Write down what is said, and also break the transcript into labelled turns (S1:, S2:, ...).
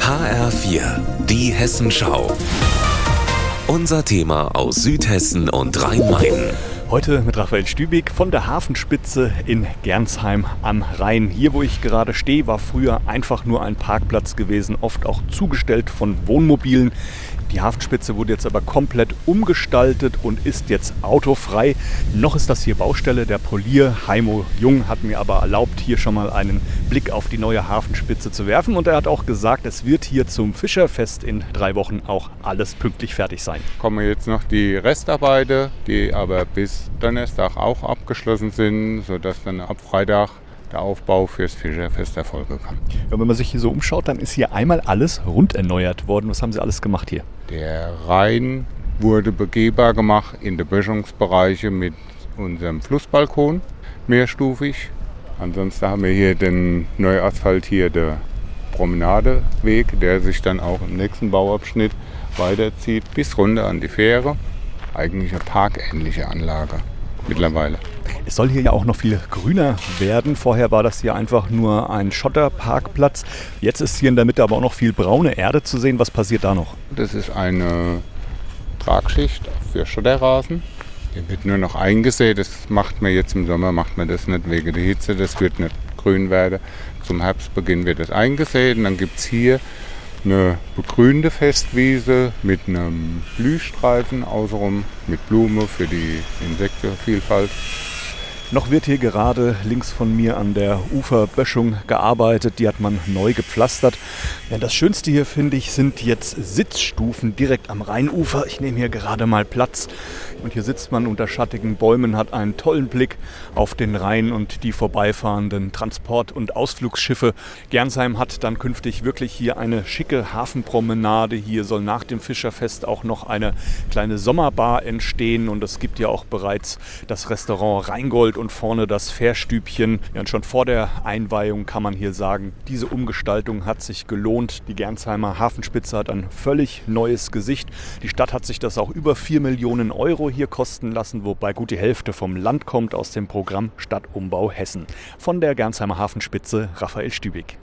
S1: HR4, die Hessenschau. Unser Thema aus Südhessen und Rhein-Main.
S2: Heute mit Raphael Stübig von der Hafenspitze in Gernsheim am Rhein. Hier, wo ich gerade stehe, war früher einfach nur ein Parkplatz gewesen, oft auch zugestellt von Wohnmobilen. Die Hafenspitze wurde jetzt aber komplett umgestaltet und ist jetzt autofrei. Noch ist das hier Baustelle. Der Polier Heimo Jung hat mir aber erlaubt, hier schon mal einen Blick auf die neue Hafenspitze zu werfen. Und er hat auch gesagt, es wird hier zum Fischerfest in drei Wochen auch alles pünktlich fertig sein.
S3: Kommen jetzt noch die Restarbeiten, die aber bis Donnerstag auch abgeschlossen sind, sodass dann ab Freitag der Aufbau fürs Fischerfest erfolgen kann.
S2: Ja, wenn man sich hier so umschaut, dann ist hier einmal alles rund erneuert worden. Was haben Sie alles gemacht hier?
S3: Der Rhein wurde begehbar gemacht in den Böschungsbereiche mit unserem Flussbalkon, mehrstufig. Ansonsten haben wir hier den neu asphaltierten Promenadeweg, der sich dann auch im nächsten Bauabschnitt weiterzieht bis runter an die Fähre. Eigentlich eine parkähnliche Anlage mittlerweile.
S2: Es soll hier ja auch noch viel grüner werden. Vorher war das hier einfach nur ein Schotterparkplatz. Jetzt ist hier in der Mitte aber auch noch viel braune Erde zu sehen. Was passiert da noch?
S3: Das ist eine Tragschicht für Schotterrasen. Der wird nur noch eingesät. Das macht man jetzt im Sommer, macht man das nicht wegen der Hitze. Das wird nicht grün werden. Zum Herbstbeginn wird das eingesät. Und dann gibt es hier eine begrünte Festwiese mit einem Blühstreifen außenrum mit Blume für die Insektenvielfalt.
S2: Noch wird hier gerade links von mir an der Uferböschung gearbeitet. Die hat man neu gepflastert. Ja, das Schönste hier, finde ich, sind jetzt Sitzstufen direkt am Rheinufer. Ich nehme hier gerade mal Platz. Und hier sitzt man unter schattigen Bäumen, hat einen tollen Blick auf den Rhein und die vorbeifahrenden Transport- und Ausflugsschiffe. Gernsheim hat dann künftig wirklich hier eine schicke Hafenpromenade. Hier soll nach dem Fischerfest auch noch eine kleine Sommerbar entstehen. Und es gibt ja auch bereits das Restaurant Rheingold und vorne das Fährstübchen. Ja, und schon vor der Einweihung kann man hier sagen, diese Umgestaltung hat sich gelohnt. Die Gernsheimer Hafenspitze hat ein völlig neues Gesicht. Die Stadt hat sich das auch über 4 Millionen Euro hier kosten lassen, wobei gut die Hälfte vom Land kommt aus dem Programm Stadtumbau Hessen. Von der Gernsheimer Hafenspitze Raphael Stübig.